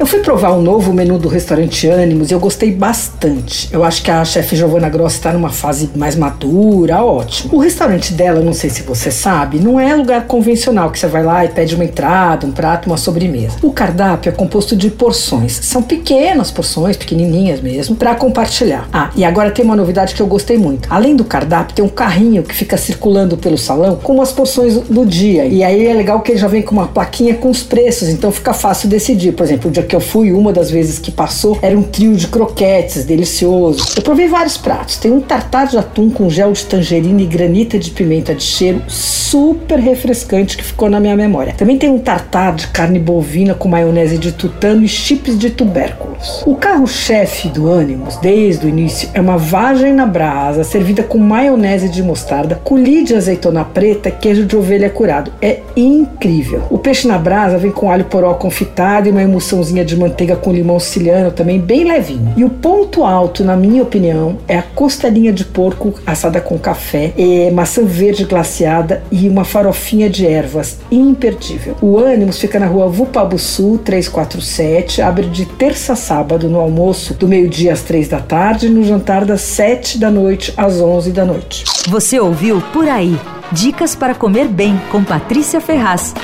Eu fui provar um novo menu do restaurante Ânimos e eu gostei bastante. Eu acho que a chefe Giovanna Gross está numa fase mais madura, ótimo. O restaurante dela, não sei se você sabe, não é lugar convencional que você vai lá e pede uma entrada, um prato, uma sobremesa. O cardápio é composto de porções. São pequenas porções, pequenininhas mesmo, para compartilhar. Ah, e agora tem uma novidade que eu gostei muito. Além do cardápio, tem um carrinho que fica circulando pelo salão com as porções do dia. E aí é legal que ele já vem com uma plaquinha com os preços, então fica fácil decidir. Por exemplo, o dia que eu fui, uma das vezes que passou, era um trio de croquetes delicioso. Eu provei vários pratos. Tem um tartar de atum com gel de tangerina e granita de pimenta de cheiro super refrescante que ficou na minha memória. Também tem um tartar de carne bovina com maionese de tutano e chips de O carro-chefe do Ânimos, desde o início, é uma vagem na brasa servida com maionese de mostarda, colhi de azeitona preta, queijo de ovelha curado. É incrível. O peixe na brasa vem com alho poró confitado e uma emulsãozinha de manteiga com limão siciliano também bem levinho. E o ponto alto, na minha opinião, é a costelinha de porco assada com café, e maçã verde glaciada e uma farofinha de ervas imperdível. O Ânimos fica na rua Vupabuçu 347, abre de terça a sábado no almoço do meio-dia às três da tarde e no jantar das sete da noite às onze da noite. Você ouviu Por Aí. Dicas para comer bem com Patrícia Ferraz.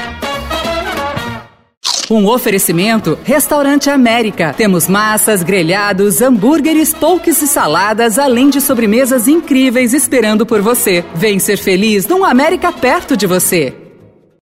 Um oferecimento Restaurante América. Temos massas, grelhados, hambúrgueres, polques e saladas, além de sobremesas incríveis esperando por você. Vem ser feliz num América perto de você.